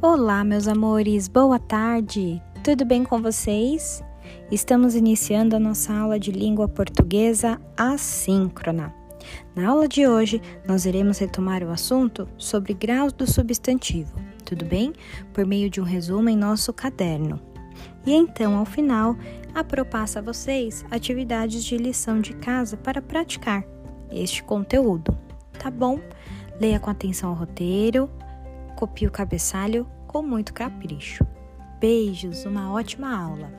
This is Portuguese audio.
Olá, meus amores, boa tarde! Tudo bem com vocês? Estamos iniciando a nossa aula de língua portuguesa assíncrona. Na aula de hoje, nós iremos retomar o assunto sobre graus do substantivo, tudo bem? Por meio de um resumo em nosso caderno. E então, ao final, a Pro passa a vocês atividades de lição de casa para praticar este conteúdo, tá bom? Leia com atenção o roteiro, copie o cabeçalho com muito capricho. Beijos, uma ótima aula!